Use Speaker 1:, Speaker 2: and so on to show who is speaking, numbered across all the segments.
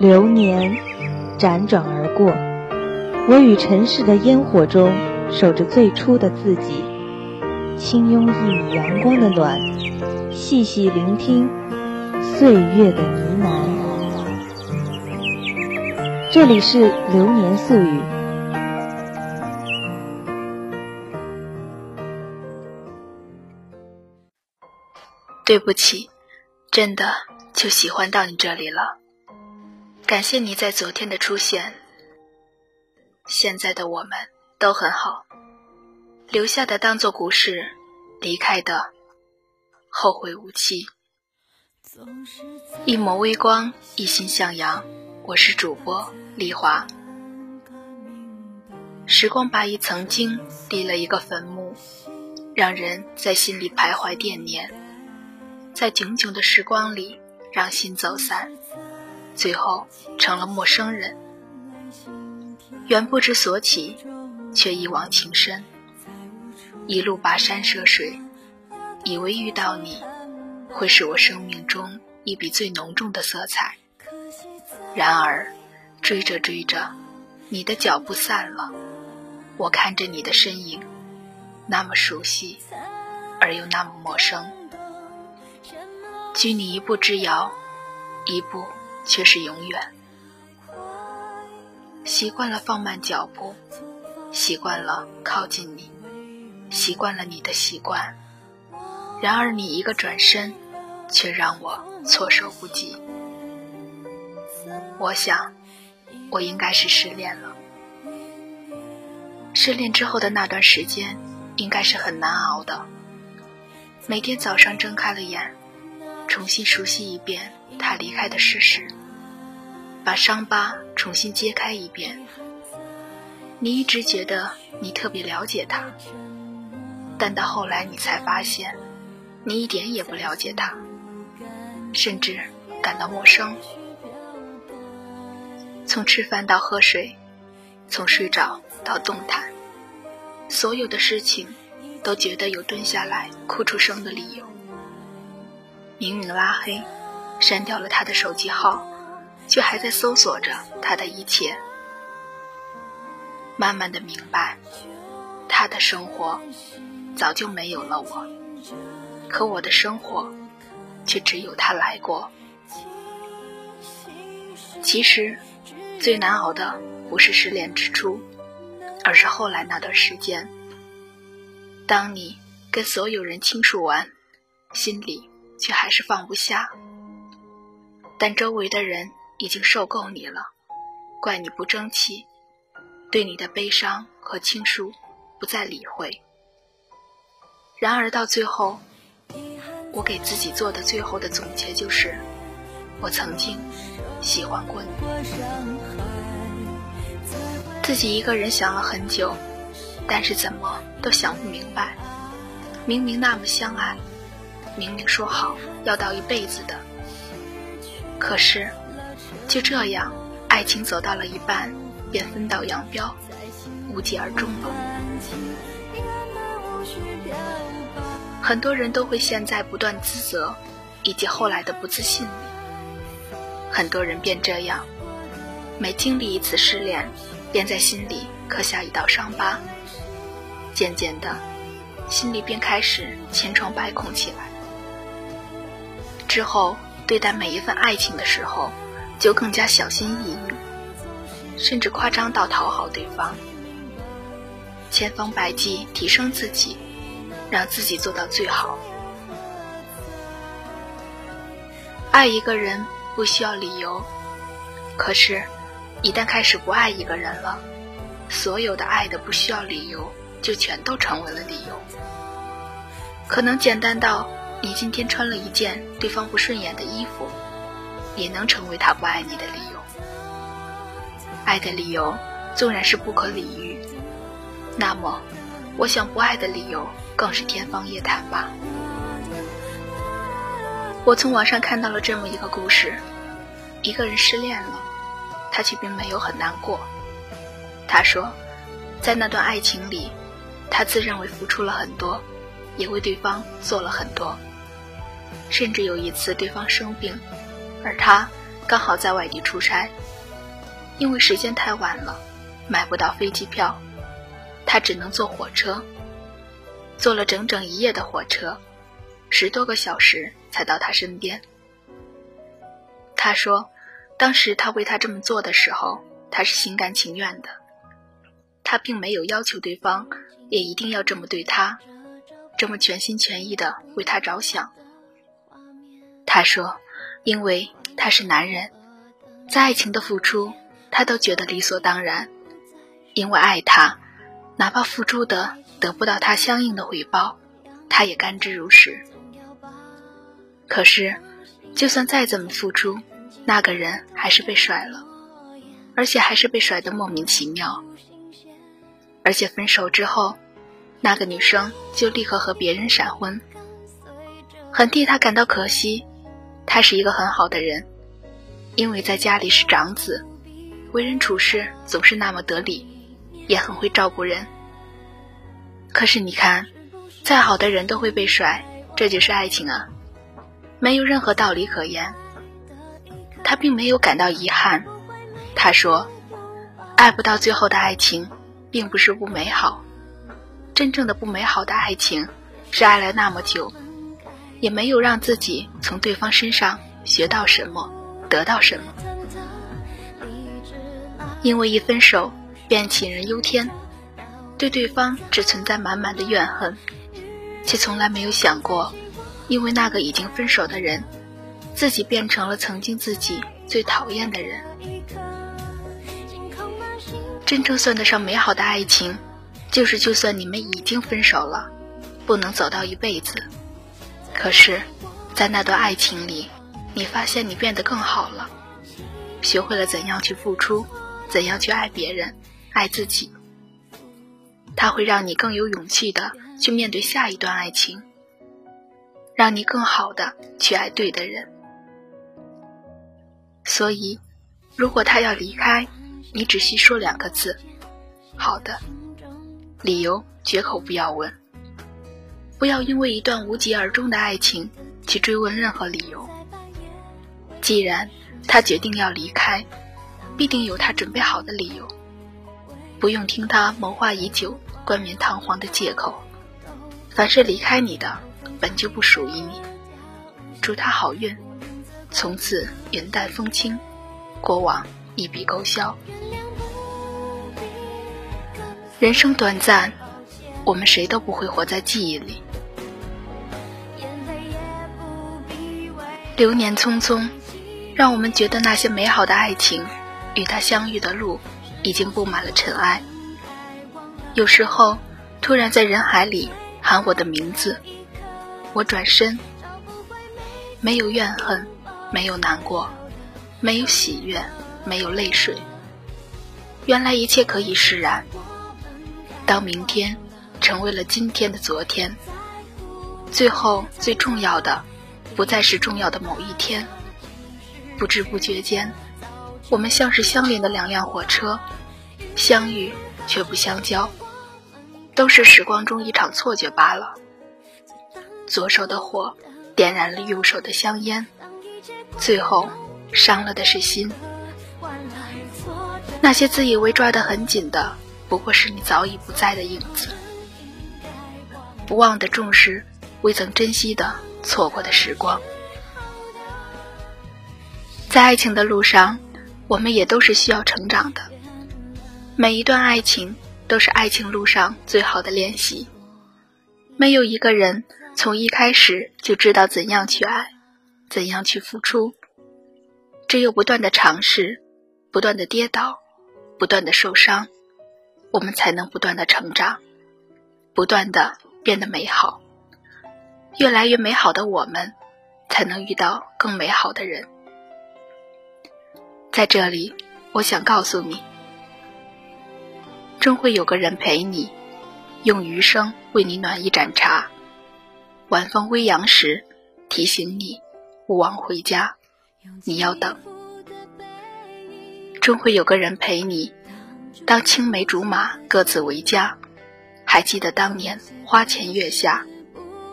Speaker 1: 流年辗转而过，我与尘世的烟火中守着最初的自己，轻拥一缕阳光的暖，细细聆听岁月的呢喃。这里是流年素语。
Speaker 2: 对不起，真的就喜欢到你这里了。感谢你在昨天的出现，现在的我们都很好。留下的当做故事，离开的后会无期。一抹微光，一心向阳。我是主播丽华。时光把一曾经立了一个坟墓，让人在心里徘徊惦念，在炯炯的时光里让心走散。最后成了陌生人，原不知所起，却一往情深。一路跋山涉水，以为遇到你，会是我生命中一笔最浓重的色彩。然而，追着追着，你的脚步散了，我看着你的身影，那么熟悉，而又那么陌生。距你一步之遥，一步。却是永远。习惯了放慢脚步，习惯了靠近你，习惯了你的习惯。然而你一个转身，却让我措手不及。我想，我应该是失恋了。失恋之后的那段时间，应该是很难熬的。每天早上睁开了眼。重新熟悉一遍他离开的事实，把伤疤重新揭开一遍。你一直觉得你特别了解他，但到后来你才发现，你一点也不了解他，甚至感到陌生。从吃饭到喝水，从睡着到动弹，所有的事情都觉得有蹲下来哭出声的理由。明明拉黑，删掉了他的手机号，却还在搜索着他的一切。慢慢的明白，他的生活早就没有了我，可我的生活却只有他来过。其实，最难熬的不是失恋之初，而是后来那段时间。当你跟所有人倾诉完，心里。却还是放不下，但周围的人已经受够你了，怪你不争气，对你的悲伤和倾诉不再理会。然而到最后，我给自己做的最后的总结就是：我曾经喜欢过你。自己一个人想了很久，但是怎么都想不明白，明明那么相爱。明明说好要到一辈子的，可是就这样，爱情走到了一半便分道扬镳，无疾而终了。很多人都会陷在不断自责以及后来的不自信里，很多人便这样，每经历一次失恋，便在心里刻下一道伤疤，渐渐的，心里便开始千疮百孔起来。之后，对待每一份爱情的时候，就更加小心翼翼，甚至夸张到讨好对方，千方百计提升自己，让自己做到最好。爱一个人不需要理由，可是，一旦开始不爱一个人了，所有的爱的不需要理由，就全都成为了理由。可能简单到。你今天穿了一件对方不顺眼的衣服，也能成为他不爱你的理由。爱的理由纵然是不可理喻，那么，我想不爱的理由更是天方夜谭吧。我从网上看到了这么一个故事：一个人失恋了，他却并没有很难过。他说，在那段爱情里，他自认为付出了很多，也为对方做了很多。甚至有一次，对方生病，而他刚好在外地出差，因为时间太晚了，买不到飞机票，他只能坐火车。坐了整整一夜的火车，十多个小时才到他身边。他说，当时他为他这么做的时候，他是心甘情愿的，他并没有要求对方也一定要这么对他，这么全心全意的为他着想。他说，因为他是男人，在爱情的付出，他都觉得理所当然，因为爱他，哪怕付出的。得不到他相应的回报，他也甘之如饴。可是，就算再怎么付出，那个人还是被甩了，而且还是被甩得莫名其妙。而且分手之后，那个女生就立刻和别人闪婚，很替他感到可惜。他是一个很好的人，因为在家里是长子，为人处事总是那么得理，也很会照顾人。可是你看，再好的人都会被甩，这就是爱情啊，没有任何道理可言。他并没有感到遗憾，他说：“爱不到最后的爱情，并不是不美好。真正的不美好的爱情，是爱了那么久，也没有让自己从对方身上学到什么，得到什么。因为一分手，便杞人忧天。”对对方只存在满满的怨恨，却从来没有想过，因为那个已经分手的人，自己变成了曾经自己最讨厌的人。真正算得上美好的爱情，就是就算你们已经分手了，不能走到一辈子，可是，在那段爱情里，你发现你变得更好了，学会了怎样去付出，怎样去爱别人，爱自己。它会让你更有勇气的去面对下一段爱情，让你更好的去爱对的人。所以，如果他要离开，你只需说两个字：“好的。”理由绝口不要问，不要因为一段无疾而终的爱情去追问任何理由。既然他决定要离开，必定有他准备好的理由。不用听他谋划已久、冠冕堂皇的借口。凡是离开你的，本就不属于你。祝他好运，从此云淡风轻，过往一笔勾销。人生短暂，我们谁都不会活在记忆里。流年匆匆，让我们觉得那些美好的爱情，与他相遇的路。已经布满了尘埃。有时候，突然在人海里喊我的名字，我转身，没有怨恨，没有难过，没有喜悦，没有泪水。原来一切可以释然。当明天成为了今天的昨天，最后最重要的，不再是重要的某一天。不知不觉间。我们像是相连的两辆火车，相遇却不相交，都是时光中一场错觉罢了。左手的火点燃了右手的香烟，最后伤了的是心。那些自以为抓得很紧的，不过是你早已不在的影子。不忘的重视，未曾珍惜的错过的时光，在爱情的路上。我们也都是需要成长的，每一段爱情都是爱情路上最好的练习。没有一个人从一开始就知道怎样去爱，怎样去付出。只有不断的尝试，不断的跌倒，不断的受伤，我们才能不断的成长，不断的变得美好。越来越美好的我们，才能遇到更美好的人。在这里，我想告诉你，终会有个人陪你，用余生为你暖一盏茶。晚风微扬时，提醒你勿忘回家，你要等。终会有个人陪你，当青梅竹马各自为家。还记得当年花前月下，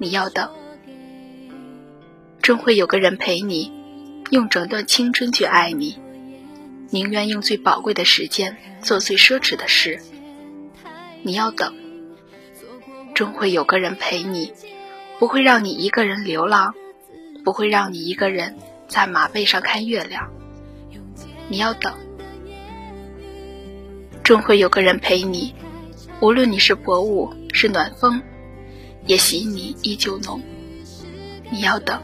Speaker 2: 你要等。终会有个人陪你。用整段青春去爱你，宁愿用最宝贵的时间做最奢侈的事。你要等，终会有个人陪你，不会让你一个人流浪，不会让你一个人在马背上看月亮。你要等，终会有个人陪你，无论你是薄雾是暖风，也喜你依旧浓。你要等。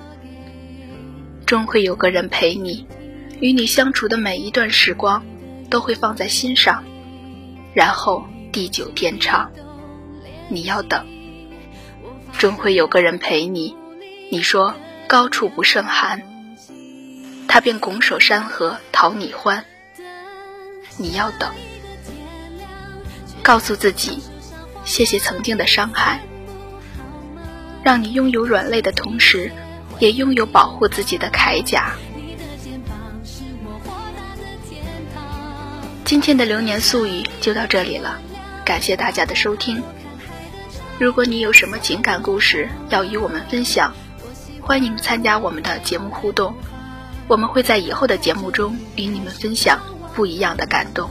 Speaker 2: 终会有个人陪你，与你相处的每一段时光，都会放在心上，然后地久天长。你要等，终会有个人陪你。你说高处不胜寒，他便拱手山河讨你欢。你要等，告诉自己，谢谢曾经的伤害，让你拥有软肋的同时。也拥有保护自己的铠甲。今天的流年素语就到这里了，感谢大家的收听。如果你有什么情感故事要与我们分享，欢迎参加我们的节目互动，我们会在以后的节目中与你们分享不一样的感动。